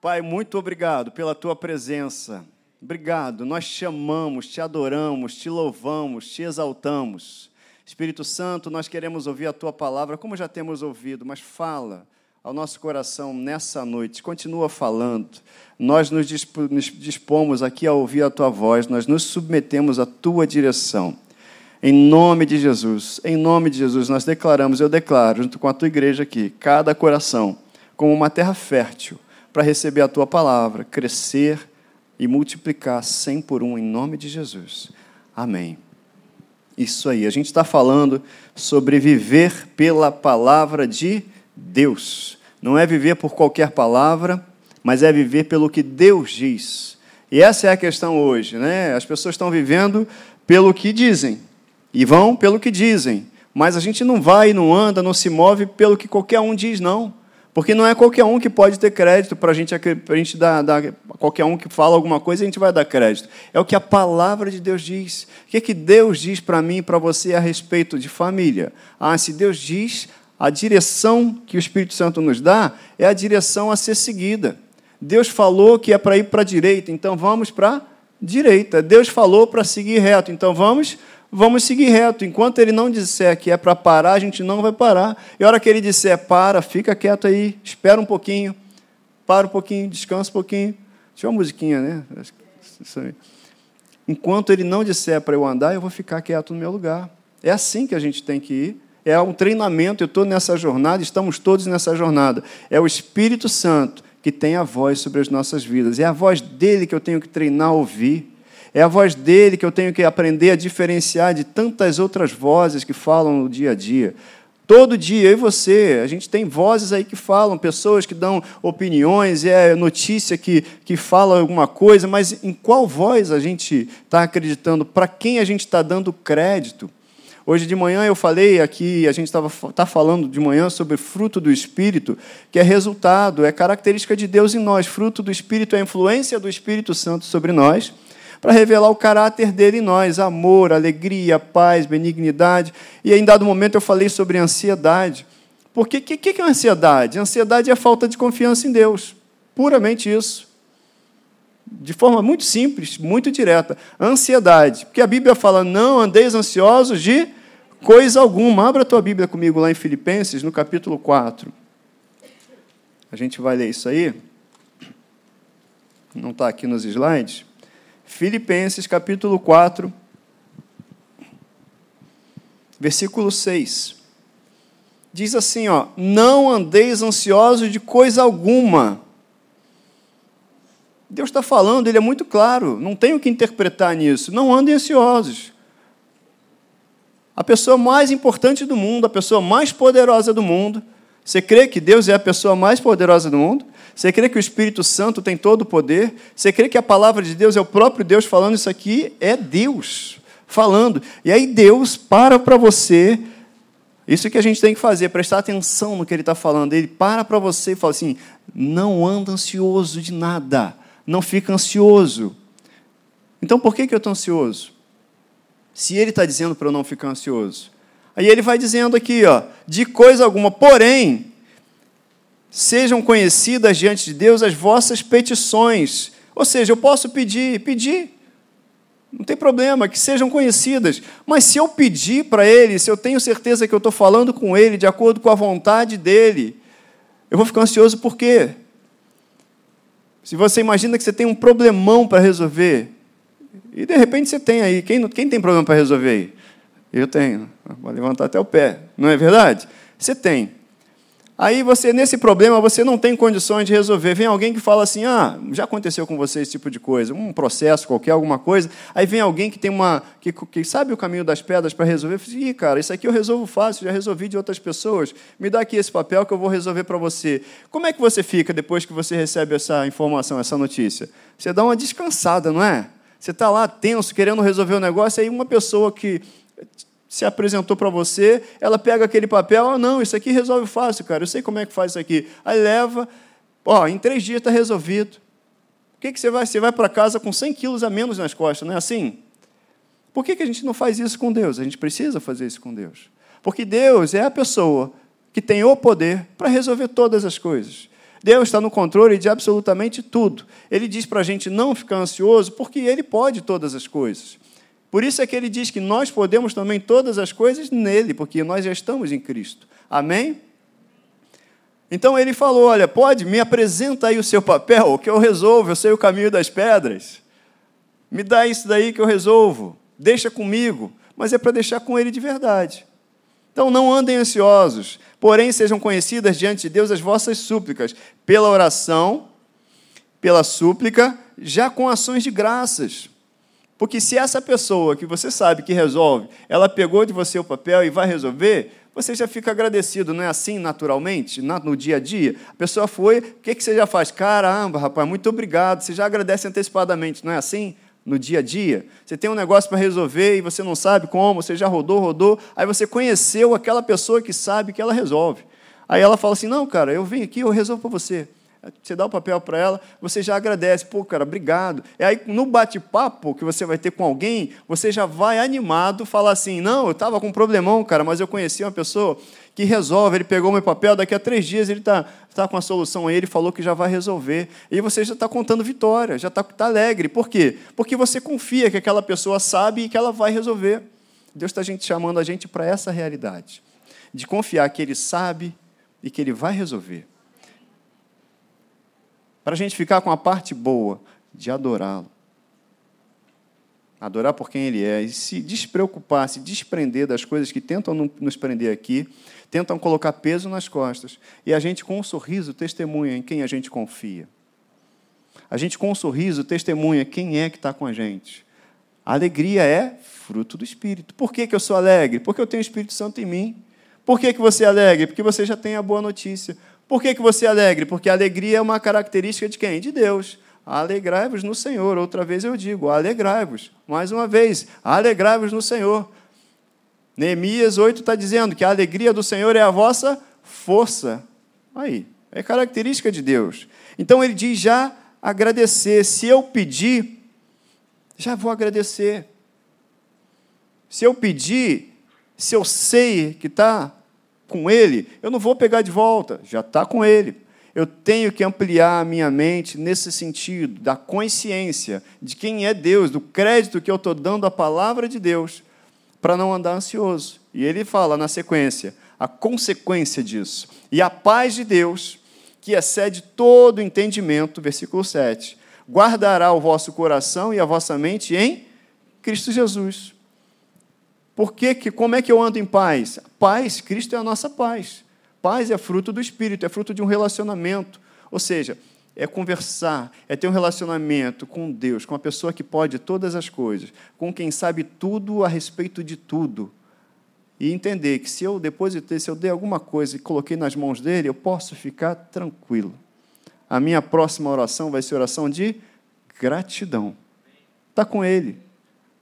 Pai, muito obrigado pela tua presença. Obrigado. Nós te amamos, te adoramos, te louvamos, te exaltamos. Espírito Santo, nós queremos ouvir a tua palavra, como já temos ouvido, mas fala ao nosso coração nessa noite. Continua falando. Nós nos dispomos aqui a ouvir a tua voz, nós nos submetemos à tua direção. Em nome de Jesus, em nome de Jesus, nós declaramos, eu declaro, junto com a tua igreja aqui, cada coração como uma terra fértil para receber a tua palavra, crescer e multiplicar cem por um, em nome de Jesus. Amém. Isso aí, a gente está falando sobre viver pela palavra de Deus. Não é viver por qualquer palavra, mas é viver pelo que Deus diz. E essa é a questão hoje, né? As pessoas estão vivendo pelo que dizem e vão pelo que dizem, mas a gente não vai, não anda, não se move pelo que qualquer um diz, não. Porque não é qualquer um que pode ter crédito para a gente, a gente dar, dar, qualquer um que fala alguma coisa, a gente vai dar crédito. É o que a palavra de Deus diz. O que, é que Deus diz para mim e para você a respeito de família? Ah, se Deus diz, a direção que o Espírito Santo nos dá é a direção a ser seguida. Deus falou que é para ir para a direita, então vamos para a direita. Deus falou para seguir reto, então vamos vamos seguir reto. Enquanto ele não disser que é para parar, a gente não vai parar. E a hora que ele disser para, fica quieto aí, espera um pouquinho, para um pouquinho, descansa um pouquinho. Tinha uma musiquinha, né? Enquanto ele não disser para eu andar, eu vou ficar quieto no meu lugar. É assim que a gente tem que ir. É um treinamento, eu estou nessa jornada, estamos todos nessa jornada. É o Espírito Santo que tem a voz sobre as nossas vidas. É a voz dele que eu tenho que treinar a ouvir. É a voz dele que eu tenho que aprender a diferenciar de tantas outras vozes que falam no dia a dia. Todo dia, eu e você, a gente tem vozes aí que falam, pessoas que dão opiniões, é notícia que, que fala alguma coisa, mas em qual voz a gente está acreditando? Para quem a gente está dando crédito? Hoje de manhã eu falei aqui, a gente estava tá falando de manhã sobre fruto do Espírito, que é resultado, é característica de Deus em nós. Fruto do Espírito é a influência do Espírito Santo sobre nós para revelar o caráter dele em nós: amor, alegria, paz, benignidade. E em dado momento eu falei sobre ansiedade. Porque o que, que é ansiedade? Ansiedade é a falta de confiança em Deus. Puramente isso. De forma muito simples, muito direta. Ansiedade. Porque a Bíblia fala: não andeis ansiosos de coisa alguma. Abra a tua Bíblia comigo lá em Filipenses, no capítulo 4. A gente vai ler isso aí. Não está aqui nos slides. Filipenses capítulo 4, versículo 6. Diz assim, ó: "Não andeis ansiosos de coisa alguma". Deus está falando, ele é muito claro, não tenho que interpretar nisso. Não andem ansiosos. A pessoa mais importante do mundo, a pessoa mais poderosa do mundo, você crê que Deus é a pessoa mais poderosa do mundo? Você crê que o Espírito Santo tem todo o poder? Você crê que a palavra de Deus é o próprio Deus falando isso aqui? É Deus falando. E aí Deus para para você. Isso que a gente tem que fazer, prestar atenção no que ele está falando. Ele para para você e fala assim: não anda ansioso de nada. Não fica ansioso. Então por que, que eu estou ansioso? Se ele está dizendo para eu não ficar ansioso. Aí ele vai dizendo aqui, ó, de coisa alguma, porém, sejam conhecidas diante de Deus as vossas petições. Ou seja, eu posso pedir, pedir, não tem problema, que sejam conhecidas. Mas se eu pedir para Ele, se eu tenho certeza que eu estou falando com Ele de acordo com a vontade dEle, eu vou ficar ansioso por quê? Se você imagina que você tem um problemão para resolver, e de repente você tem aí, quem, quem tem problema para resolver aí? Eu tenho, vou levantar até o pé, não é verdade? Você tem. Aí você, nesse problema, você não tem condições de resolver. Vem alguém que fala assim: ah, já aconteceu com você esse tipo de coisa, um processo qualquer, alguma coisa. Aí vem alguém que tem uma. que, que sabe o caminho das pedras para resolver. Fala, Ih, cara, isso aqui eu resolvo fácil, já resolvi de outras pessoas. Me dá aqui esse papel que eu vou resolver para você. Como é que você fica depois que você recebe essa informação, essa notícia? Você dá uma descansada, não é? Você está lá tenso, querendo resolver o negócio, aí uma pessoa que se apresentou para você, ela pega aquele papel, ah, não, isso aqui resolve fácil, cara, eu sei como é que faz isso aqui. Aí leva, ó, em três dias está resolvido. O que, que você vai? Você vai para casa com 100 quilos a menos nas costas, não é assim? Por que, que a gente não faz isso com Deus? A gente precisa fazer isso com Deus. Porque Deus é a pessoa que tem o poder para resolver todas as coisas. Deus está no controle de absolutamente tudo. Ele diz para a gente não ficar ansioso, porque Ele pode todas as coisas. Por isso é que ele diz que nós podemos também todas as coisas nele, porque nós já estamos em Cristo. Amém? Então ele falou: Olha, pode, me apresenta aí o seu papel, que eu resolvo, eu sei o caminho das pedras. Me dá isso daí que eu resolvo. Deixa comigo. Mas é para deixar com ele de verdade. Então não andem ansiosos, porém sejam conhecidas diante de Deus as vossas súplicas, pela oração, pela súplica, já com ações de graças. Porque se essa pessoa que você sabe que resolve, ela pegou de você o papel e vai resolver, você já fica agradecido, não é assim naturalmente, no dia a dia? A pessoa foi, o que, você já faz? Caramba, rapaz, muito obrigado. Você já agradece antecipadamente, não é assim? No dia a dia, você tem um negócio para resolver e você não sabe como, você já rodou, rodou, aí você conheceu aquela pessoa que sabe que ela resolve. Aí ela fala assim: Não, cara, eu venho aqui, eu resolvo para você. Você dá o papel para ela, você já agradece, pô, cara, obrigado. E aí, no bate-papo que você vai ter com alguém, você já vai animado falar assim: não, eu estava com um problemão, cara, mas eu conheci uma pessoa que resolve. Ele pegou meu papel, daqui a três dias ele está tá com a solução aí, ele falou que já vai resolver. E você já está contando vitória, já está tá alegre. Por quê? Porque você confia que aquela pessoa sabe e que ela vai resolver. Deus está chamando a gente para essa realidade, de confiar que Ele sabe e que Ele vai resolver para a gente ficar com a parte boa de adorá-lo. Adorar por quem Ele é e se despreocupar, se desprender das coisas que tentam nos prender aqui, tentam colocar peso nas costas. E a gente, com um sorriso, testemunha em quem a gente confia. A gente, com um sorriso, testemunha quem é que está com a gente. A alegria é fruto do Espírito. Por que, que eu sou alegre? Porque eu tenho o Espírito Santo em mim. Por que, que você é alegre? Porque você já tem a boa notícia. Por que, que você é alegre? Porque a alegria é uma característica de quem? De Deus. Alegrai-vos no Senhor. Outra vez eu digo, alegrai-vos. Mais uma vez, alegrai-vos no Senhor. Neemias 8 está dizendo que a alegria do Senhor é a vossa força. Aí, é característica de Deus. Então ele diz já agradecer. Se eu pedir, já vou agradecer. Se eu pedir, se eu sei que está com Ele, eu não vou pegar de volta, já está com Ele. Eu tenho que ampliar a minha mente nesse sentido, da consciência de quem é Deus, do crédito que eu estou dando à palavra de Deus, para não andar ansioso. E ele fala na sequência, a consequência disso. E a paz de Deus, que excede todo entendimento, versículo 7, guardará o vosso coração e a vossa mente em Cristo Jesus. Por que, que, como é que eu ando em paz? Paz, Cristo é a nossa paz. Paz é fruto do Espírito, é fruto de um relacionamento. Ou seja, é conversar, é ter um relacionamento com Deus, com a pessoa que pode todas as coisas, com quem sabe tudo a respeito de tudo. E entender que se eu depositei, se eu dei alguma coisa e coloquei nas mãos dele, eu posso ficar tranquilo. A minha próxima oração vai ser oração de gratidão. Está com ele.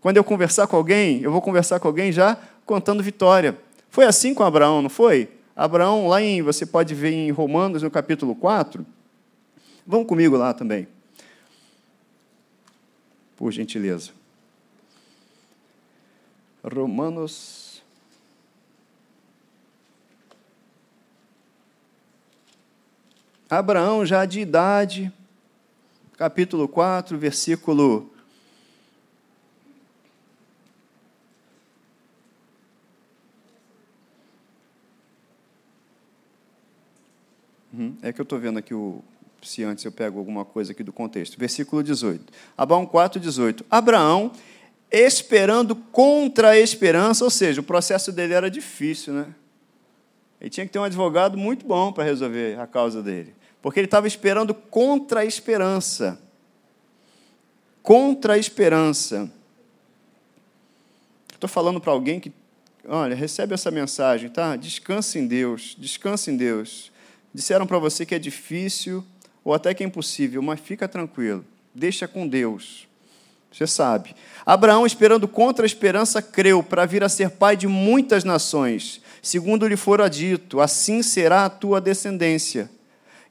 Quando eu conversar com alguém, eu vou conversar com alguém já contando vitória. Foi assim com Abraão, não foi? Abraão, lá em, você pode ver em Romanos, no capítulo 4. Vão comigo lá também. Por gentileza. Romanos. Abraão, já de idade, capítulo 4, versículo Uhum. É que eu estou vendo aqui o, se antes eu pego alguma coisa aqui do contexto. Versículo 18. Abraão 4, 18. Abraão, esperando contra a esperança, ou seja, o processo dele era difícil, né? Ele tinha que ter um advogado muito bom para resolver a causa dele. Porque ele estava esperando contra a esperança. Contra a esperança. Estou falando para alguém que, olha, recebe essa mensagem, tá? Descanse em Deus, descanse em Deus. Disseram para você que é difícil ou até que é impossível, mas fica tranquilo, deixa com Deus. Você sabe. Abraão, esperando contra a esperança, creu para vir a ser pai de muitas nações, segundo lhe fora dito: assim será a tua descendência.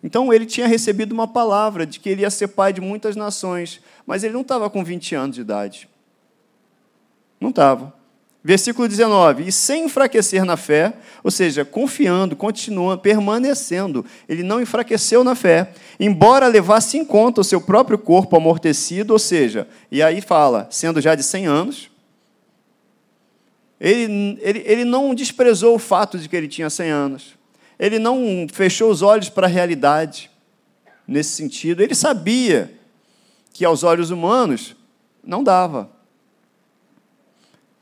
Então ele tinha recebido uma palavra de que ele ia ser pai de muitas nações, mas ele não estava com 20 anos de idade. Não estava. Versículo 19: E sem enfraquecer na fé, ou seja, confiando, continuando, permanecendo, ele não enfraqueceu na fé, embora levasse em conta o seu próprio corpo amortecido, ou seja, e aí fala, sendo já de 100 anos, ele, ele, ele não desprezou o fato de que ele tinha 100 anos, ele não fechou os olhos para a realidade, nesse sentido, ele sabia que aos olhos humanos não dava.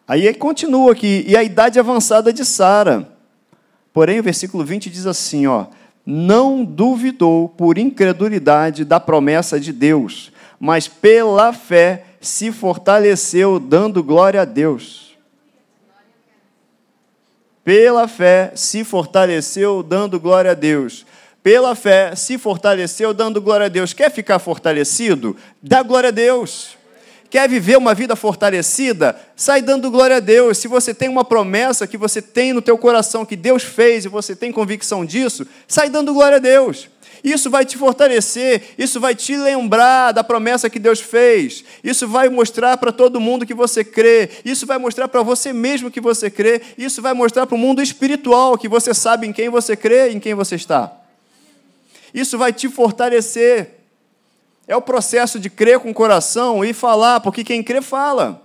Aí continua aqui, e a idade avançada de Sara. Porém, o versículo 20 diz assim, ó: "Não duvidou por incredulidade da promessa de Deus, mas pela fé se fortaleceu, dando glória a Deus." Pela fé se fortaleceu, dando glória a Deus. Pela fé se fortaleceu, dando glória a Deus. Quer ficar fortalecido? Dá glória a Deus. Quer viver uma vida fortalecida? Sai dando glória a Deus. Se você tem uma promessa que você tem no teu coração que Deus fez e você tem convicção disso, sai dando glória a Deus. Isso vai te fortalecer, isso vai te lembrar da promessa que Deus fez. Isso vai mostrar para todo mundo que você crê. Isso vai mostrar para você mesmo que você crê. Isso vai mostrar para o mundo espiritual que você sabe em quem você crê e em quem você está. Isso vai te fortalecer. É o processo de crer com o coração e falar, porque quem crê fala.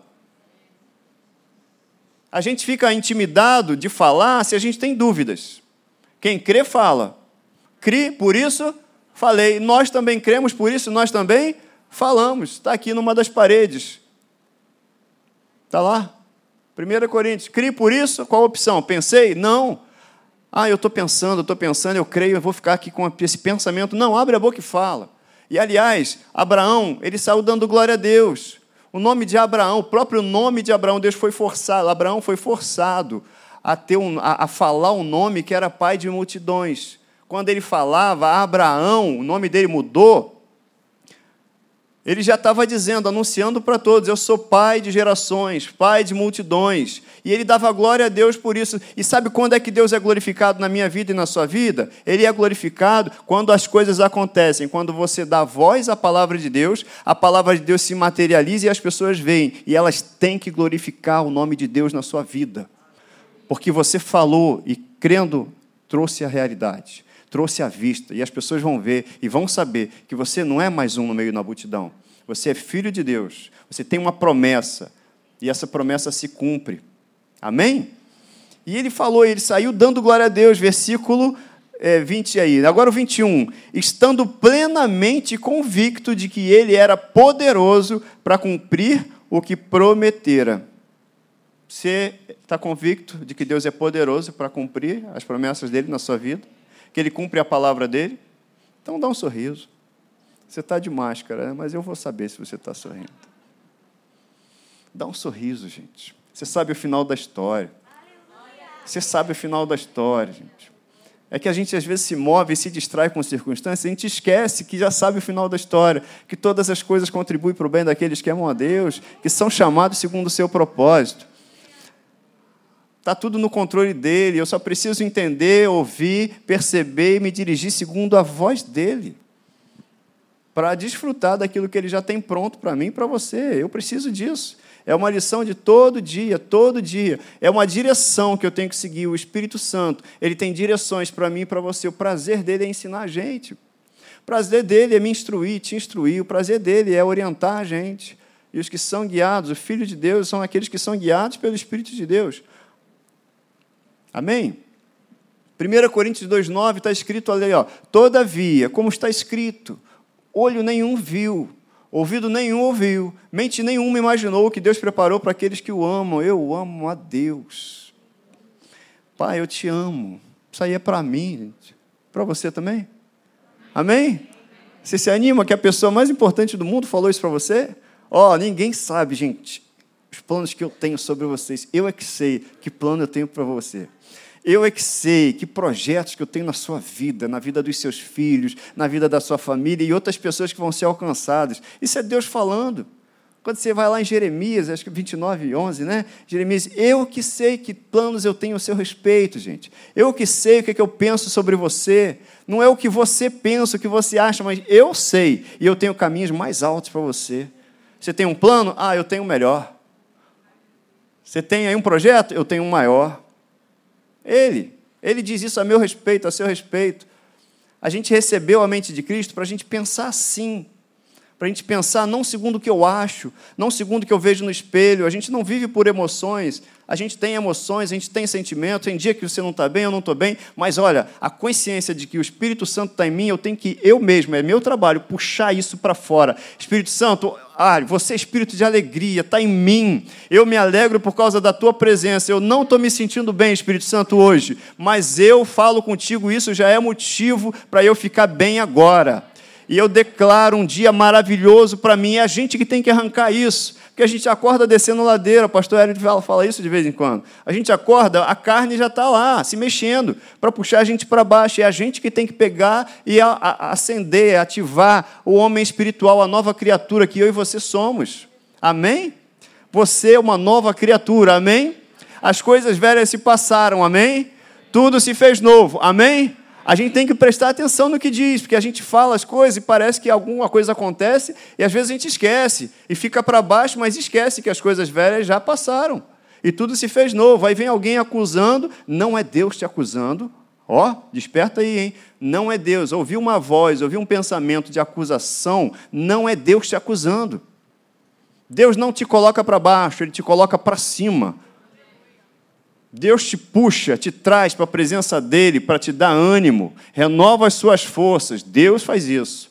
A gente fica intimidado de falar se a gente tem dúvidas. Quem crê, fala. Cri, por isso falei. Nós também cremos, por isso nós também falamos. Está aqui numa das paredes. Está lá. 1 Coríntios. Cri, por isso, qual a opção? Pensei? Não. Ah, eu estou pensando, eu estou pensando, eu creio, eu vou ficar aqui com esse pensamento. Não, abre a boca e fala. E aliás, Abraão, ele saiu dando glória a Deus. O nome de Abraão, o próprio nome de Abraão, Deus foi forçado, Abraão foi forçado a, ter um, a, a falar um nome que era pai de multidões. Quando ele falava Abraão, o nome dele mudou, ele já estava dizendo, anunciando para todos: Eu sou pai de gerações, pai de multidões. E ele dava glória a Deus por isso. E sabe quando é que Deus é glorificado na minha vida e na sua vida? Ele é glorificado quando as coisas acontecem, quando você dá voz à palavra de Deus, a palavra de Deus se materializa e as pessoas veem. E elas têm que glorificar o nome de Deus na sua vida. Porque você falou e crendo, trouxe a realidade trouxe à vista, e as pessoas vão ver e vão saber que você não é mais um no meio da multidão. Você é filho de Deus, você tem uma promessa, e essa promessa se cumpre. Amém? E ele falou, ele saiu dando glória a Deus, versículo é, 20 aí. Agora o 21. Estando plenamente convicto de que ele era poderoso para cumprir o que prometera. Você está convicto de que Deus é poderoso para cumprir as promessas dele na sua vida? Que ele cumpre a palavra dele? Então dá um sorriso. Você está de máscara, né? mas eu vou saber se você está sorrindo. Dá um sorriso, gente. Você sabe o final da história. Você sabe o final da história, gente. É que a gente às vezes se move e se distrai com circunstâncias, a gente esquece que já sabe o final da história, que todas as coisas contribuem para o bem daqueles que amam a Deus, que são chamados segundo o seu propósito. Está tudo no controle dele, eu só preciso entender, ouvir, perceber e me dirigir segundo a voz dele. Para desfrutar daquilo que ele já tem pronto para mim e para você. Eu preciso disso. É uma lição de todo dia, todo dia. É uma direção que eu tenho que seguir. O Espírito Santo, ele tem direções para mim e para você. O prazer dele é ensinar a gente. O prazer dele é me instruir, te instruir. O prazer dele é orientar a gente. E os que são guiados, o Filho de Deus, são aqueles que são guiados pelo Espírito de Deus. Amém? 1 Coríntios 2,9 está escrito ali, ó, todavia, como está escrito, olho nenhum viu, ouvido nenhum ouviu, mente nenhuma imaginou o que Deus preparou para aqueles que o amam. Eu amo a Deus. Pai, eu te amo. Isso aí é para mim, para você também? Amém? Você se anima que a pessoa mais importante do mundo falou isso para você? Ó, oh, ninguém sabe, gente, os planos que eu tenho sobre vocês. Eu é que sei que plano eu tenho para você. Eu é que sei que projetos que eu tenho na sua vida, na vida dos seus filhos, na vida da sua família e outras pessoas que vão ser alcançadas. Isso é Deus falando. Quando você vai lá em Jeremias, acho que 29, 11, né? Jeremias, eu que sei que planos eu tenho a seu respeito, gente. Eu que sei o que, é que eu penso sobre você. Não é o que você pensa, o que você acha, mas eu sei. E eu tenho caminhos mais altos para você. Você tem um plano? Ah, eu tenho o melhor. Você tem aí um projeto? Eu tenho um maior. Ele. Ele diz isso a meu respeito, a seu respeito. A gente recebeu a mente de Cristo para a gente pensar assim, para a gente pensar não segundo o que eu acho, não segundo o que eu vejo no espelho. A gente não vive por emoções, a gente tem emoções, a gente tem sentimentos. Tem dia que você não está bem, eu não estou bem, mas olha, a consciência de que o Espírito Santo está em mim, eu tenho que, eu mesmo, é meu trabalho, puxar isso para fora. Espírito Santo, ah, você é espírito de alegria, está em mim. Eu me alegro por causa da tua presença. Eu não estou me sentindo bem, Espírito Santo, hoje, mas eu falo contigo, isso já é motivo para eu ficar bem agora e eu declaro um dia maravilhoso para mim. É a gente que tem que arrancar isso, porque a gente acorda descendo ladeira, o pastor Hélio fala isso de vez em quando. A gente acorda, a carne já está lá, se mexendo, para puxar a gente para baixo. É a gente que tem que pegar e a, a, acender, ativar o homem espiritual, a nova criatura que eu e você somos. Amém? Você é uma nova criatura, amém? As coisas velhas se passaram, amém? Tudo se fez novo, amém? A gente tem que prestar atenção no que diz, porque a gente fala as coisas e parece que alguma coisa acontece e às vezes a gente esquece e fica para baixo, mas esquece que as coisas velhas já passaram e tudo se fez novo. Aí vem alguém acusando, não é Deus te acusando. Ó, desperta aí, hein? Não é Deus. Ouvir uma voz, ouvir um pensamento de acusação, não é Deus te acusando. Deus não te coloca para baixo, ele te coloca para cima. Deus te puxa, te traz para a presença dele para te dar ânimo, renova as suas forças. Deus faz isso.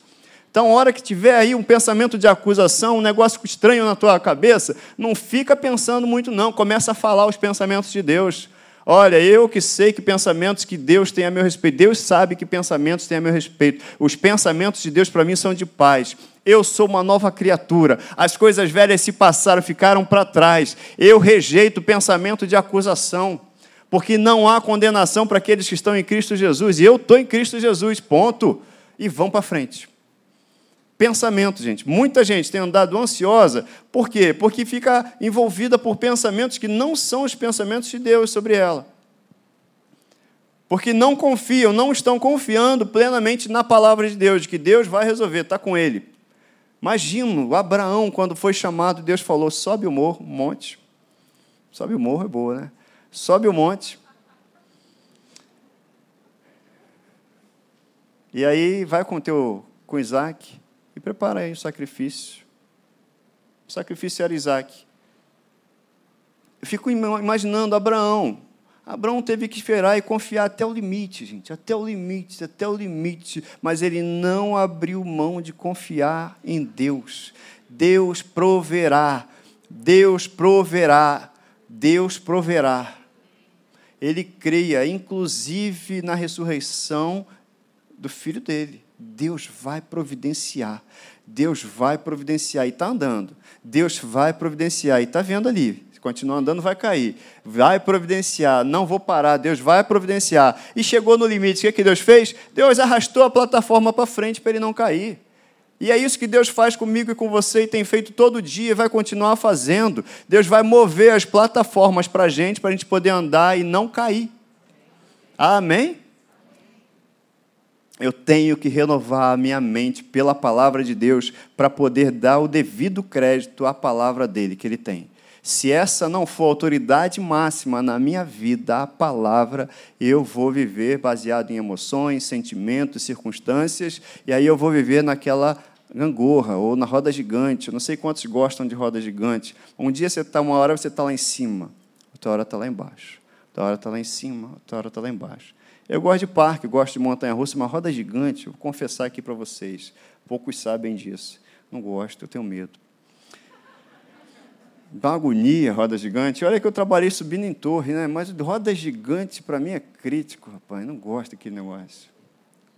Então, hora que tiver aí um pensamento de acusação, um negócio estranho na tua cabeça, não fica pensando muito, não. Começa a falar os pensamentos de Deus. Olha, eu que sei que pensamentos que Deus tem a meu respeito, Deus sabe que pensamentos tem a meu respeito. Os pensamentos de Deus para mim são de paz. Eu sou uma nova criatura. As coisas velhas se passaram, ficaram para trás. Eu rejeito o pensamento de acusação, porque não há condenação para aqueles que estão em Cristo Jesus. E eu estou em Cristo Jesus, ponto. E vão para frente. Pensamento, gente. Muita gente tem andado ansiosa. Por quê? Porque fica envolvida por pensamentos que não são os pensamentos de Deus sobre ela. Porque não confiam, não estão confiando plenamente na palavra de Deus, de que Deus vai resolver, está com ele. Imagino, Abraão, quando foi chamado, Deus falou: sobe o morro, monte. Sobe o morro é boa, né? Sobe o monte. E aí vai com teu com Isaac e prepara aí o sacrifício. O sacrifício era Isaac. Eu fico imaginando Abraão, Abraão teve que esperar e confiar até o limite, gente, até o limite, até o limite, mas ele não abriu mão de confiar em Deus. Deus proverá, Deus proverá, Deus proverá. Ele creia, inclusive na ressurreição do filho dele. Deus vai providenciar. Deus vai providenciar e está andando. Deus vai providenciar e está vendo ali. Se continuar andando, vai cair. Vai providenciar. Não vou parar. Deus vai providenciar. E chegou no limite. O que, é que Deus fez? Deus arrastou a plataforma para frente para ele não cair. E é isso que Deus faz comigo e com você e tem feito todo dia e vai continuar fazendo. Deus vai mover as plataformas para a gente, para a gente poder andar e não cair. Amém? Eu tenho que renovar a minha mente pela palavra de Deus para poder dar o devido crédito à palavra dele que ele tem. Se essa não for a autoridade máxima na minha vida, a palavra, eu vou viver baseado em emoções, sentimentos, circunstâncias, e aí eu vou viver naquela gangorra ou na roda gigante. Eu não sei quantos gostam de roda gigante. Um dia você está, uma hora você está lá em cima, outra hora está lá embaixo, outra hora está lá em cima, outra hora está lá embaixo. Eu gosto de parque, gosto de montanha-russa, uma roda gigante, vou confessar aqui para vocês, poucos sabem disso. Não gosto, eu tenho medo. Dá agonia roda gigante. Olha que eu trabalhei subindo em torre, né? mas roda gigante para mim é crítico, rapaz. Não gosto daquele negócio.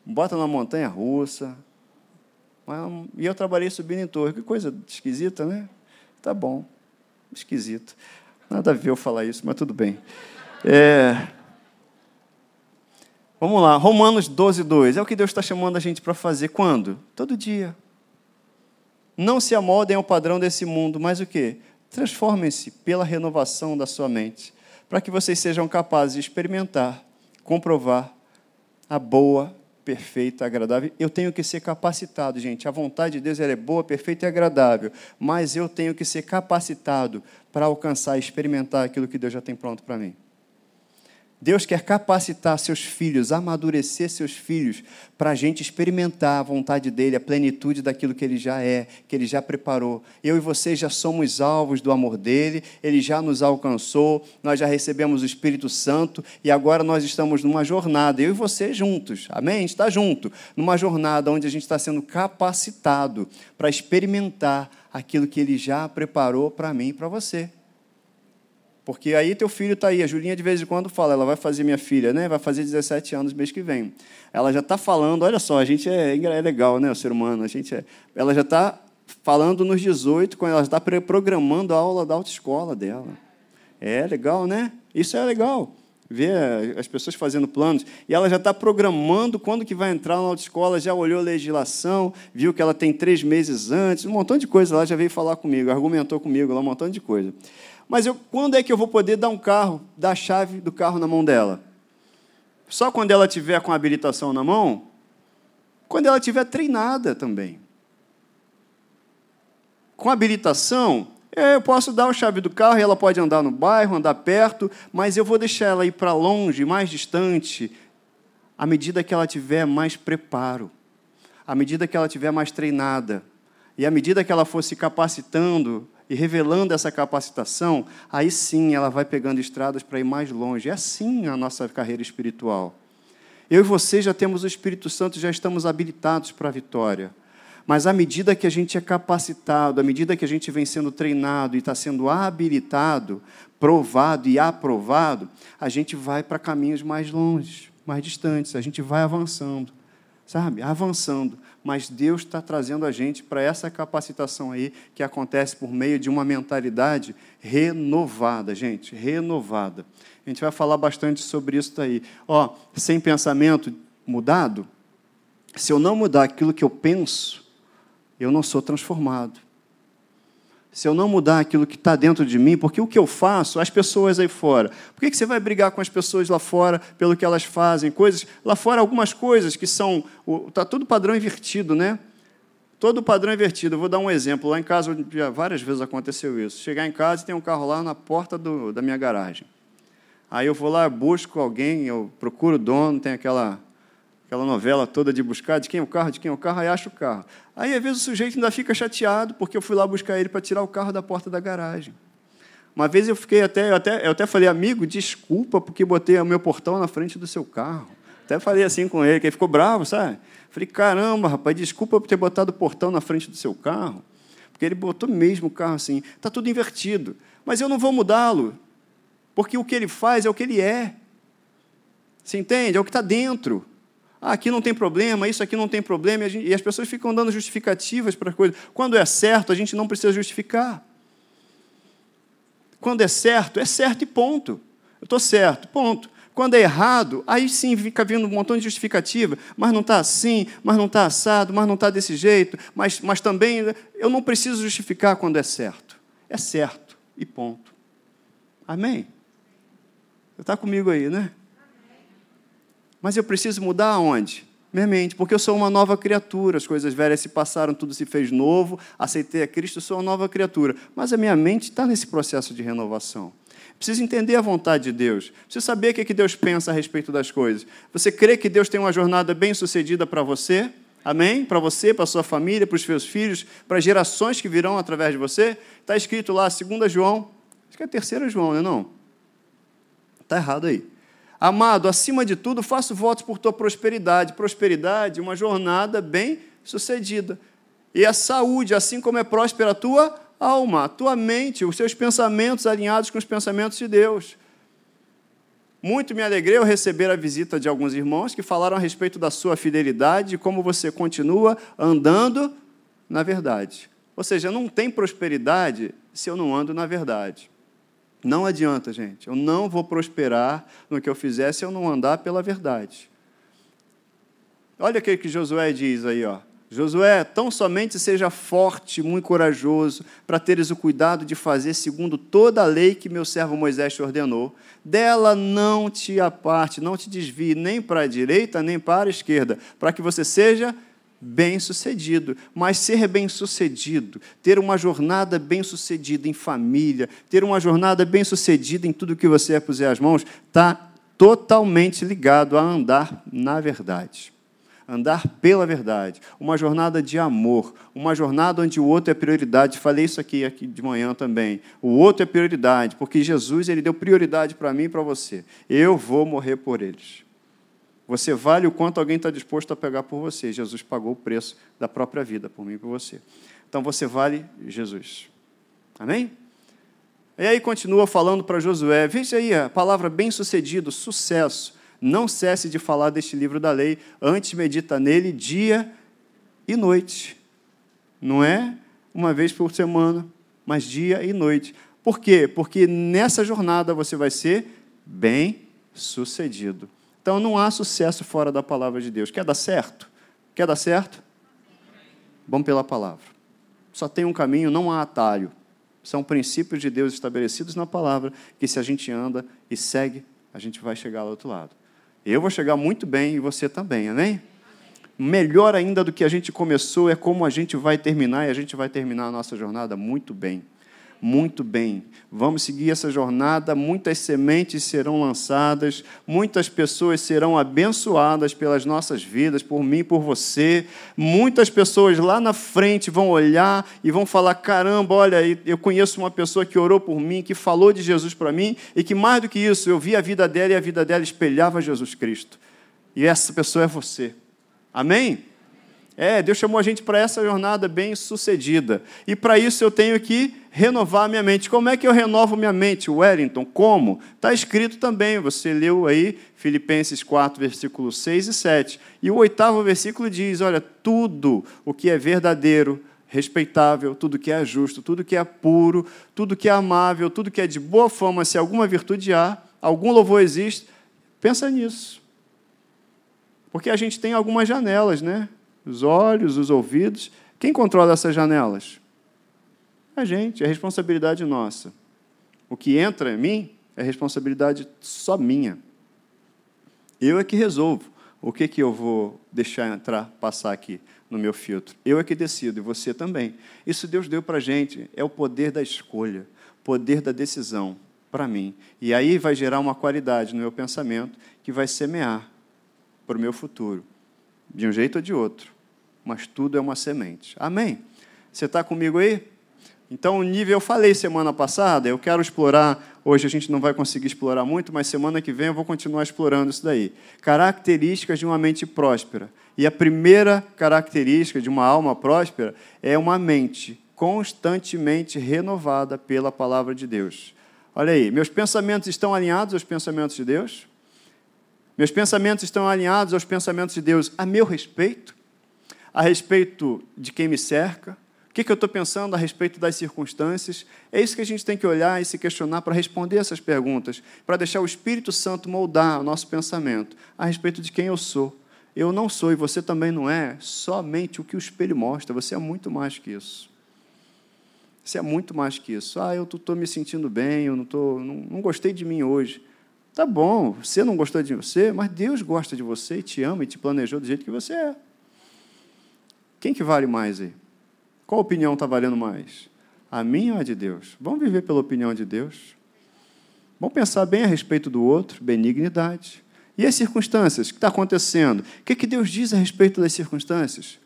Bota numa montanha russa. E eu trabalhei subindo em torre. Que coisa esquisita, né? Tá bom. Esquisito. Nada a ver eu falar isso, mas tudo bem. É... Vamos lá, Romanos 12, 2. É o que Deus está chamando a gente para fazer. Quando? Todo dia. Não se amoldem ao padrão desse mundo, mas o quê? Transformem-se pela renovação da sua mente, para que vocês sejam capazes de experimentar, comprovar a boa, perfeita, agradável. Eu tenho que ser capacitado, gente. A vontade de Deus é boa, perfeita e agradável, mas eu tenho que ser capacitado para alcançar e experimentar aquilo que Deus já tem pronto para mim. Deus quer capacitar seus filhos, amadurecer seus filhos, para a gente experimentar a vontade dele, a plenitude daquilo que ele já é, que ele já preparou. Eu e você já somos alvos do amor dele, ele já nos alcançou, nós já recebemos o Espírito Santo e agora nós estamos numa jornada, eu e você juntos, amém? A gente está junto, numa jornada onde a gente está sendo capacitado para experimentar aquilo que ele já preparou para mim e para você. Porque aí teu filho está aí, a Julinha de vez em quando fala, ela vai fazer minha filha, né? Vai fazer 17 anos mês que vem. Ela já está falando, olha só, a gente é, é legal, né? O ser humano, a gente é, ela já está falando nos 18, quando ela está programando a aula da autoescola dela. É legal, né? Isso é legal. Ver as pessoas fazendo planos. E ela já está programando quando que vai entrar na autoescola, já olhou a legislação, viu que ela tem três meses antes, um montão de coisa. Ela já veio falar comigo, argumentou comigo, um montão de coisa. Mas eu, quando é que eu vou poder dar um carro, dar a chave do carro na mão dela? Só quando ela tiver com a habilitação na mão? Quando ela tiver treinada também. Com habilitação, eu posso dar a chave do carro e ela pode andar no bairro, andar perto, mas eu vou deixar ela ir para longe, mais distante, à medida que ela tiver mais preparo, à medida que ela tiver mais treinada, e à medida que ela for se capacitando e revelando essa capacitação, aí sim ela vai pegando estradas para ir mais longe. É assim a nossa carreira espiritual. Eu e você já temos o Espírito Santo, já estamos habilitados para a vitória. Mas à medida que a gente é capacitado, à medida que a gente vem sendo treinado e está sendo habilitado, provado e aprovado, a gente vai para caminhos mais longe, mais distantes, a gente vai avançando, sabe? Avançando mas Deus está trazendo a gente para essa capacitação aí que acontece por meio de uma mentalidade renovada, gente, renovada. A gente vai falar bastante sobre isso daí. Ó, sem pensamento mudado, se eu não mudar aquilo que eu penso, eu não sou transformado se eu não mudar aquilo que está dentro de mim, porque o que eu faço, as pessoas aí fora, por que, que você vai brigar com as pessoas lá fora pelo que elas fazem? Coisas, lá fora, algumas coisas que são. Está tudo padrão invertido, né? Todo padrão invertido. Eu vou dar um exemplo. Lá em casa, já várias vezes aconteceu isso. Chegar em casa e tem um carro lá na porta do, da minha garagem. Aí eu vou lá, busco alguém, eu procuro o dono, tem aquela aquela novela toda de buscar de quem é o carro, de quem é o carro, aí acha o carro. Aí, às vezes, o sujeito ainda fica chateado porque eu fui lá buscar ele para tirar o carro da porta da garagem. Uma vez eu fiquei até, eu até, eu até falei, amigo, desculpa porque botei o meu portão na frente do seu carro. Até falei assim com ele, que ele ficou bravo, sabe? Falei, caramba, rapaz, desculpa por ter botado o portão na frente do seu carro. Porque ele botou mesmo o carro assim. Está tudo invertido. Mas eu não vou mudá-lo. Porque o que ele faz é o que ele é. Você entende? É o que está dentro. Ah, aqui não tem problema, isso aqui não tem problema, e, gente, e as pessoas ficam dando justificativas para coisas. Quando é certo, a gente não precisa justificar. Quando é certo, é certo e ponto. Eu estou certo, ponto. Quando é errado, aí sim fica vindo um montão de justificativa, mas não está assim, mas não está assado, mas não está desse jeito, mas, mas também eu não preciso justificar quando é certo. É certo e ponto. Amém? Está comigo aí, né? Mas eu preciso mudar aonde? Minha mente, porque eu sou uma nova criatura, as coisas velhas se passaram, tudo se fez novo, aceitei a Cristo, sou uma nova criatura. Mas a minha mente está nesse processo de renovação. Preciso entender a vontade de Deus. Preciso saber o que, é que Deus pensa a respeito das coisas. Você crê que Deus tem uma jornada bem sucedida para você? Amém? Para você, para sua família, para os seus filhos, para as gerações que virão através de você? Está escrito lá, 2 João, acho que é a terceira João, não é não? Está errado aí. Amado, acima de tudo, faço votos por tua prosperidade. Prosperidade, uma jornada bem sucedida. E a saúde, assim como é próspera a tua alma, a tua mente, os seus pensamentos alinhados com os pensamentos de Deus. Muito me alegrei ao receber a visita de alguns irmãos que falaram a respeito da sua fidelidade e como você continua andando na verdade. Ou seja, não tem prosperidade se eu não ando na verdade. Não adianta, gente. Eu não vou prosperar no que eu fizer se eu não andar pela verdade. Olha o que Josué diz aí, ó. Josué, tão somente seja forte, muito corajoso, para teres o cuidado de fazer segundo toda a lei que meu servo Moisés te ordenou. Dela não te aparte, não te desvie nem para a direita, nem para a esquerda, para que você seja bem-sucedido. Mas ser bem-sucedido, ter uma jornada bem-sucedida em família, ter uma jornada bem-sucedida em tudo que você puser as mãos, está totalmente ligado a andar na verdade andar pela verdade, uma jornada de amor, uma jornada onde o outro é prioridade. Falei isso aqui, aqui de manhã também. O outro é prioridade, porque Jesus ele deu prioridade para mim e para você. Eu vou morrer por eles. Você vale o quanto alguém está disposto a pegar por você. Jesus pagou o preço da própria vida por mim e por você. Então você vale Jesus. Amém? E aí continua falando para Josué. Veja aí a palavra bem-sucedido, sucesso não cesse de falar deste livro da lei, antes medita nele dia e noite. Não é uma vez por semana, mas dia e noite. Por quê? Porque nessa jornada você vai ser bem sucedido. Então não há sucesso fora da palavra de Deus. Quer dar certo? Quer dar certo? Vamos pela palavra. Só tem um caminho, não há atalho. São princípios de Deus estabelecidos na palavra que, se a gente anda e segue, a gente vai chegar ao outro lado. Eu vou chegar muito bem e você também, amém? Melhor ainda do que a gente começou é como a gente vai terminar, e a gente vai terminar a nossa jornada muito bem muito bem. Vamos seguir essa jornada, muitas sementes serão lançadas, muitas pessoas serão abençoadas pelas nossas vidas, por mim, por você. Muitas pessoas lá na frente vão olhar e vão falar: caramba, olha, eu conheço uma pessoa que orou por mim, que falou de Jesus para mim, e que mais do que isso, eu vi a vida dela e a vida dela espelhava Jesus Cristo. E essa pessoa é você. Amém? É, Deus chamou a gente para essa jornada bem sucedida. E para isso eu tenho que renovar minha mente. Como é que eu renovo minha mente, Wellington? Como? Está escrito também, você leu aí Filipenses 4, versículos 6 e 7. E o oitavo versículo diz: Olha, tudo o que é verdadeiro, respeitável, tudo que é justo, tudo que é puro, tudo que é amável, tudo que é de boa fama, se alguma virtude há, algum louvor existe, pensa nisso. Porque a gente tem algumas janelas, né? Os olhos, os ouvidos. Quem controla essas janelas? A gente, é responsabilidade nossa. O que entra em mim é responsabilidade só minha. Eu é que resolvo o que, que eu vou deixar entrar, passar aqui no meu filtro. Eu é que decido, e você também. Isso Deus deu para a gente, é o poder da escolha, poder da decisão para mim. E aí vai gerar uma qualidade no meu pensamento que vai semear para o meu futuro de um jeito ou de outro, mas tudo é uma semente. Amém? Você está comigo aí? Então, o nível, eu falei semana passada, eu quero explorar, hoje a gente não vai conseguir explorar muito, mas semana que vem eu vou continuar explorando isso daí. Características de uma mente próspera. E a primeira característica de uma alma próspera é uma mente constantemente renovada pela palavra de Deus. Olha aí, meus pensamentos estão alinhados aos pensamentos de Deus? Meus pensamentos estão alinhados aos pensamentos de Deus a meu respeito, a respeito de quem me cerca. O que, eu estou pensando a respeito das circunstâncias? É isso que a gente tem que olhar e se questionar para responder essas perguntas, para deixar o Espírito Santo moldar o nosso pensamento a respeito de quem eu sou. Eu não sou e você também não é somente o que o espelho mostra, você é muito mais que isso. Você é muito mais que isso. Ah, eu estou me sentindo bem, eu não, tô, não, não gostei de mim hoje. Tá bom, você não gostou de você, mas Deus gosta de você e te ama e te planejou do jeito que você é. Quem que vale mais aí? Qual opinião está valendo mais? A minha ou a de Deus? Vamos viver pela opinião de Deus? Vamos pensar bem a respeito do outro, benignidade. E as circunstâncias? O que está acontecendo? O que, que Deus diz a respeito das circunstâncias?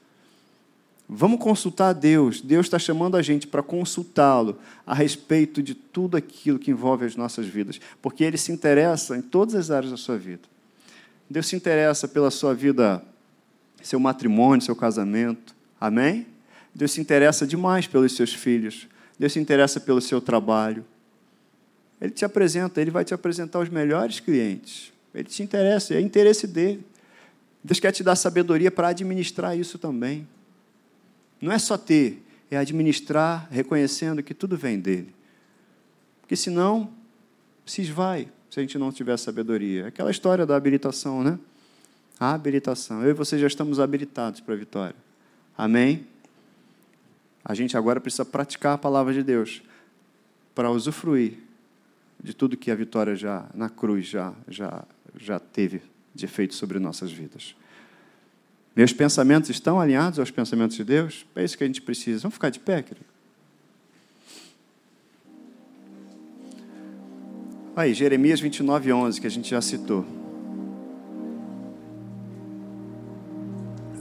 Vamos consultar a Deus. Deus está chamando a gente para consultá-lo a respeito de tudo aquilo que envolve as nossas vidas, porque Ele se interessa em todas as áreas da sua vida. Deus se interessa pela sua vida, seu matrimônio, seu casamento. Amém? Deus se interessa demais pelos seus filhos. Deus se interessa pelo seu trabalho. Ele te apresenta, ele vai te apresentar os melhores clientes. Ele te interessa, é interesse dele. Deus quer te dar sabedoria para administrar isso também. Não é só ter, é administrar, reconhecendo que tudo vem dele. Porque senão, se esvai se a gente não tiver sabedoria. Aquela história da habilitação, né? A habilitação. Eu e você já estamos habilitados para a vitória. Amém? A gente agora precisa praticar a palavra de Deus para usufruir de tudo que a vitória já na cruz já já já teve de efeito sobre nossas vidas. Meus pensamentos estão alinhados aos pensamentos de Deus? É isso que a gente precisa. Vamos ficar de pé, querido? Aí, Jeremias 29, 11, que a gente já citou.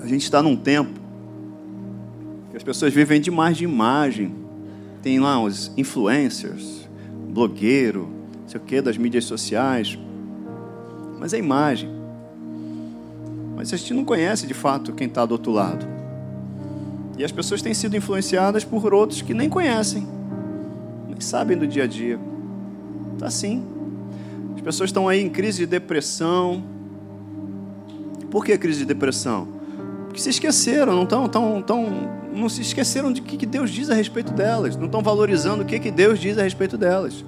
A gente está num tempo que as pessoas vivem demais de imagem. Tem lá os influencers, blogueiro, não sei o que, das mídias sociais. Mas é imagem. Mas a gente não conhece de fato quem está do outro lado. E as pessoas têm sido influenciadas por outros que nem conhecem, nem sabem do dia a dia. Está assim. As pessoas estão aí em crise de depressão. Por que crise de depressão? Porque se esqueceram, não estão, tão, tão, não se esqueceram de que Deus diz a respeito delas, não estão valorizando o que Deus diz a respeito delas.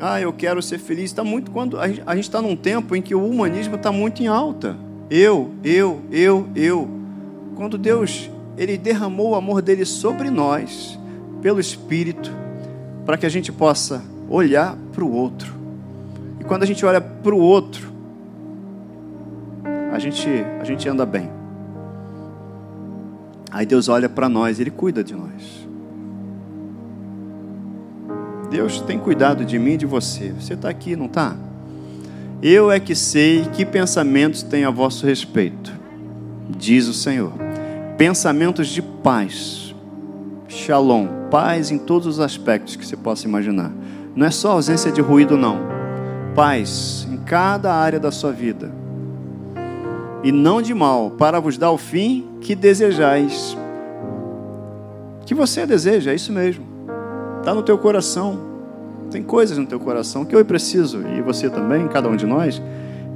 Ah, eu quero ser feliz. Está muito quando a gente está num tempo em que o humanismo está muito em alta. Eu, eu, eu, eu. Quando Deus ele derramou o amor dele sobre nós pelo Espírito, para que a gente possa olhar para o outro. E quando a gente olha para o outro, a gente a gente anda bem. Aí Deus olha para nós, ele cuida de nós. Deus tem cuidado de mim e de você. Você está aqui, não está? Eu é que sei que pensamentos tem a vosso respeito, diz o Senhor. Pensamentos de paz, shalom, paz em todos os aspectos que você possa imaginar. Não é só ausência de ruído, não. Paz em cada área da sua vida. E não de mal, para vos dar o fim que desejais. Que você deseja, é isso mesmo. Está no teu coração. Tem coisas no teu coração que eu preciso, e você também, cada um de nós,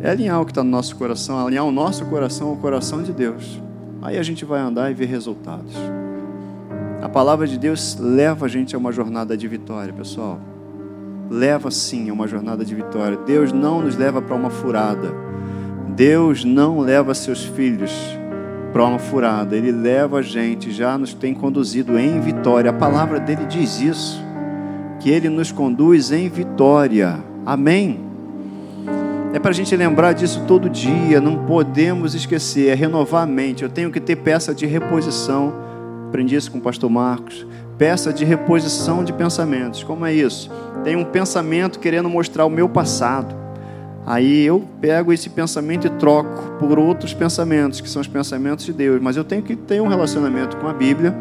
é alinhar o que está no nosso coração, alinhar o nosso coração ao coração de Deus. Aí a gente vai andar e ver resultados. A palavra de Deus leva a gente a uma jornada de vitória, pessoal. Leva sim a uma jornada de vitória. Deus não nos leva para uma furada. Deus não leva seus filhos uma furada. Ele leva a gente, já nos tem conduzido em vitória. A palavra dele diz isso, que ele nos conduz em vitória. Amém. É para a gente lembrar disso todo dia, não podemos esquecer, é renovar a mente. Eu tenho que ter peça de reposição. Aprendi isso com o pastor Marcos. Peça de reposição de pensamentos. Como é isso? Tem um pensamento querendo mostrar o meu passado Aí eu pego esse pensamento e troco por outros pensamentos, que são os pensamentos de Deus. Mas eu tenho que ter um relacionamento com a Bíblia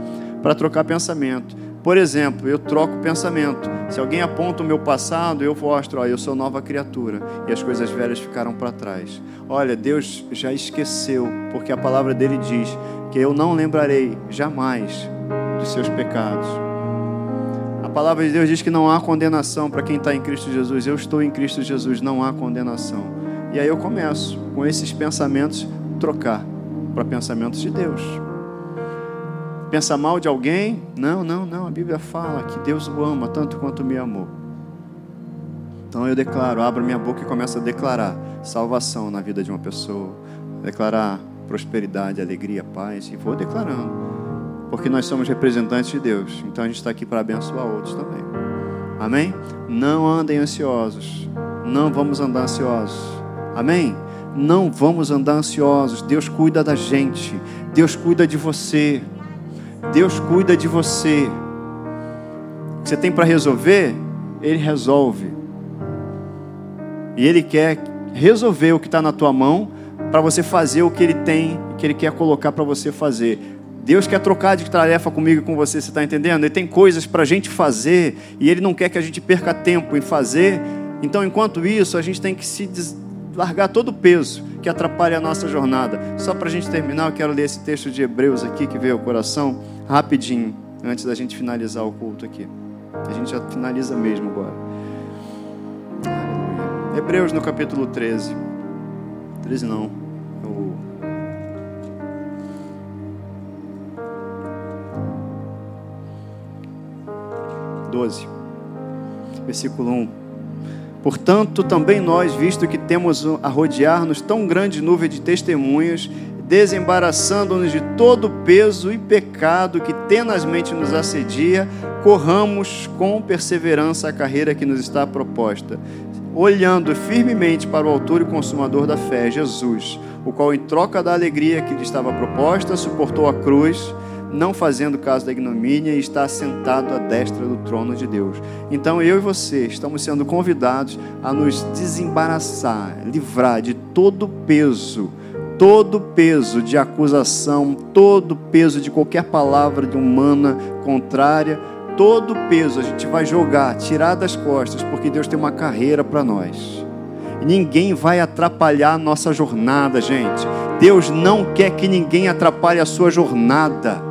para trocar pensamento. Por exemplo, eu troco pensamento. Se alguém aponta o meu passado, eu mostro, ó, eu sou nova criatura e as coisas velhas ficaram para trás. Olha, Deus já esqueceu, porque a palavra dele diz que eu não lembrarei jamais dos seus pecados palavra de Deus diz que não há condenação para quem está em Cristo Jesus. Eu estou em Cristo Jesus, não há condenação. E aí eu começo, com esses pensamentos, trocar para pensamentos de Deus. Pensar mal de alguém? Não, não, não. A Bíblia fala que Deus o ama tanto quanto me amou. Então eu declaro, abro minha boca e começo a declarar salvação na vida de uma pessoa, declarar prosperidade, alegria, paz, e vou declarando porque nós somos representantes de Deus. Então a gente está aqui para abençoar outros também. Amém? Não andem ansiosos. Não vamos andar ansiosos. Amém? Não vamos andar ansiosos. Deus cuida da gente. Deus cuida de você. Deus cuida de você. O que você tem para resolver, Ele resolve. E Ele quer resolver o que está na tua mão para você fazer o que Ele tem, que Ele quer colocar para você fazer. Deus quer trocar de tarefa comigo e com você, você está entendendo? Ele tem coisas para a gente fazer e Ele não quer que a gente perca tempo em fazer. Então, enquanto isso, a gente tem que se largar todo o peso que atrapalha a nossa jornada. Só para a gente terminar, eu quero ler esse texto de Hebreus aqui que veio ao coração, rapidinho, antes da gente finalizar o culto aqui. A gente já finaliza mesmo agora. Hebreus no capítulo 13. 13 não. 12, versículo 1. Portanto, também nós, visto que temos a rodear-nos tão grande nuvem de testemunhas, desembaraçando-nos de todo peso e pecado que tenazmente nos assedia, corramos com perseverança a carreira que nos está proposta, olhando firmemente para o autor e consumador da fé, Jesus, o qual, em troca da alegria que lhe estava proposta, suportou a cruz não fazendo caso da ignomínia e está sentado à destra do trono de Deus. Então eu e você estamos sendo convidados a nos desembaraçar, livrar de todo peso, todo peso de acusação, todo peso de qualquer palavra humana contrária, todo peso a gente vai jogar, tirar das costas, porque Deus tem uma carreira para nós. Ninguém vai atrapalhar a nossa jornada, gente. Deus não quer que ninguém atrapalhe a sua jornada.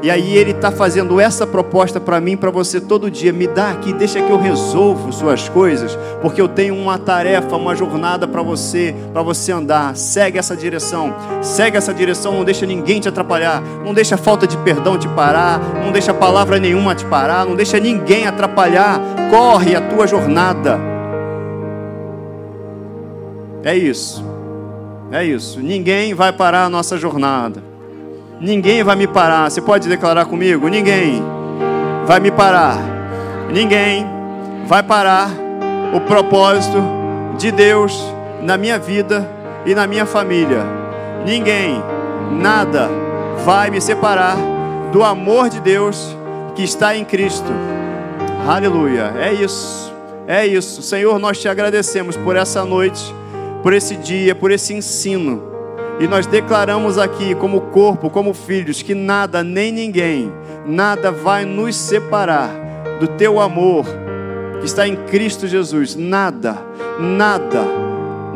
E aí ele está fazendo essa proposta para mim, para você todo dia. Me dá aqui, deixa que eu resolvo suas coisas, porque eu tenho uma tarefa, uma jornada para você, para você andar. Segue essa direção, segue essa direção. Não deixa ninguém te atrapalhar, não deixa falta de perdão te parar, não deixa palavra nenhuma te parar, não deixa ninguém atrapalhar. Corre a tua jornada. É isso. É isso. Ninguém vai parar a nossa jornada. Ninguém vai me parar. Você pode declarar comigo? Ninguém vai me parar. Ninguém vai parar o propósito de Deus na minha vida e na minha família. Ninguém, nada vai me separar do amor de Deus que está em Cristo. Aleluia. É isso. É isso. Senhor, nós te agradecemos por essa noite, por esse dia, por esse ensino. E nós declaramos aqui, como corpo, como filhos, que nada, nem ninguém, nada vai nos separar do teu amor que está em Cristo Jesus. Nada, nada.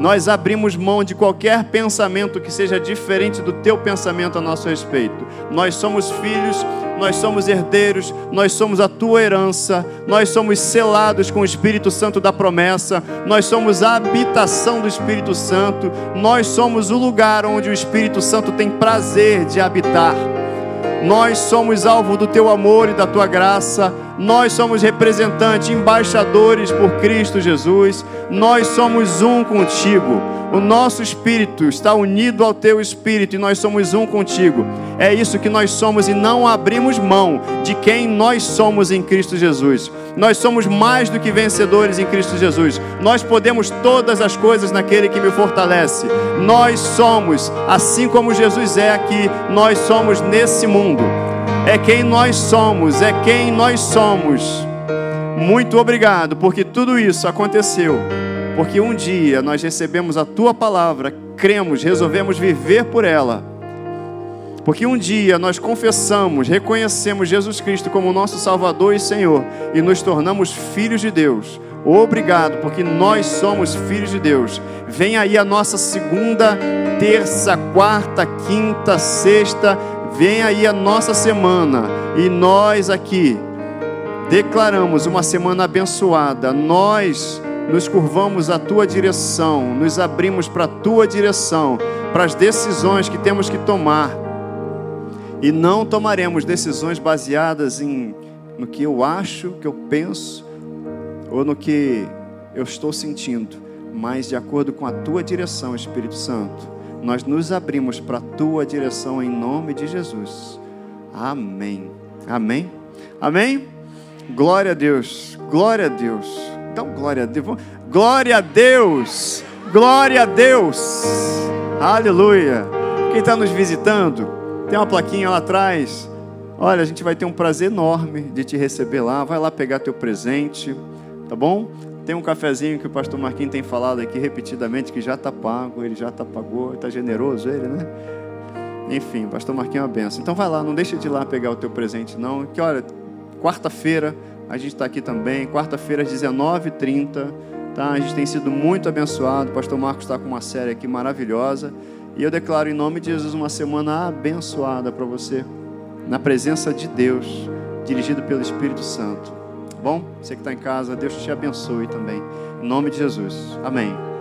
Nós abrimos mão de qualquer pensamento que seja diferente do teu pensamento a nosso respeito. Nós somos filhos nós somos herdeiros, nós somos a tua herança, nós somos selados com o Espírito Santo da promessa, nós somos a habitação do Espírito Santo, nós somos o lugar onde o Espírito Santo tem prazer de habitar. Nós somos alvo do teu amor e da tua graça. Nós somos representantes, embaixadores por Cristo Jesus. Nós somos um contigo. O nosso espírito está unido ao teu espírito e nós somos um contigo. É isso que nós somos e não abrimos mão de quem nós somos em Cristo Jesus. Nós somos mais do que vencedores em Cristo Jesus. Nós podemos todas as coisas naquele que me fortalece. Nós somos, assim como Jesus é aqui, nós somos nesse mundo. É quem nós somos, é quem nós somos. Muito obrigado, porque tudo isso aconteceu porque um dia nós recebemos a tua palavra, cremos, resolvemos viver por ela. Porque um dia nós confessamos, reconhecemos Jesus Cristo como nosso Salvador e Senhor e nos tornamos filhos de Deus. Obrigado, porque nós somos filhos de Deus. Vem aí a nossa segunda, terça, quarta, quinta, sexta. Vem aí a nossa semana. E nós aqui declaramos uma semana abençoada. Nós nos curvamos à tua direção, nos abrimos para a tua direção, para as decisões que temos que tomar. E não tomaremos decisões baseadas em no que eu acho, que eu penso, ou no que eu estou sentindo, mas de acordo com a tua direção, Espírito Santo. Nós nos abrimos para a tua direção em nome de Jesus. Amém. Amém. Amém. Glória a Deus. Glória a Deus. Então, glória a Deus. Glória a Deus. Glória a Deus. Aleluia. Quem está nos visitando, tem uma plaquinha lá atrás. Olha, a gente vai ter um prazer enorme de te receber lá. Vai lá pegar teu presente, tá bom? Tem um cafezinho que o pastor Marquinhos tem falado aqui repetidamente que já está pago, ele já está pagou, está generoso ele, né? Enfim, pastor Marquinhos é uma benção. Então vai lá, não deixa de ir lá pegar o teu presente não, que olha, quarta-feira a gente está aqui também, quarta-feira às 19h30. Tá? A gente tem sido muito abençoado. O pastor Marcos está com uma série aqui maravilhosa. E eu declaro em nome de Jesus uma semana abençoada para você, na presença de Deus, dirigido pelo Espírito Santo. Bom, você que está em casa, Deus te abençoe também. Em nome de Jesus. Amém.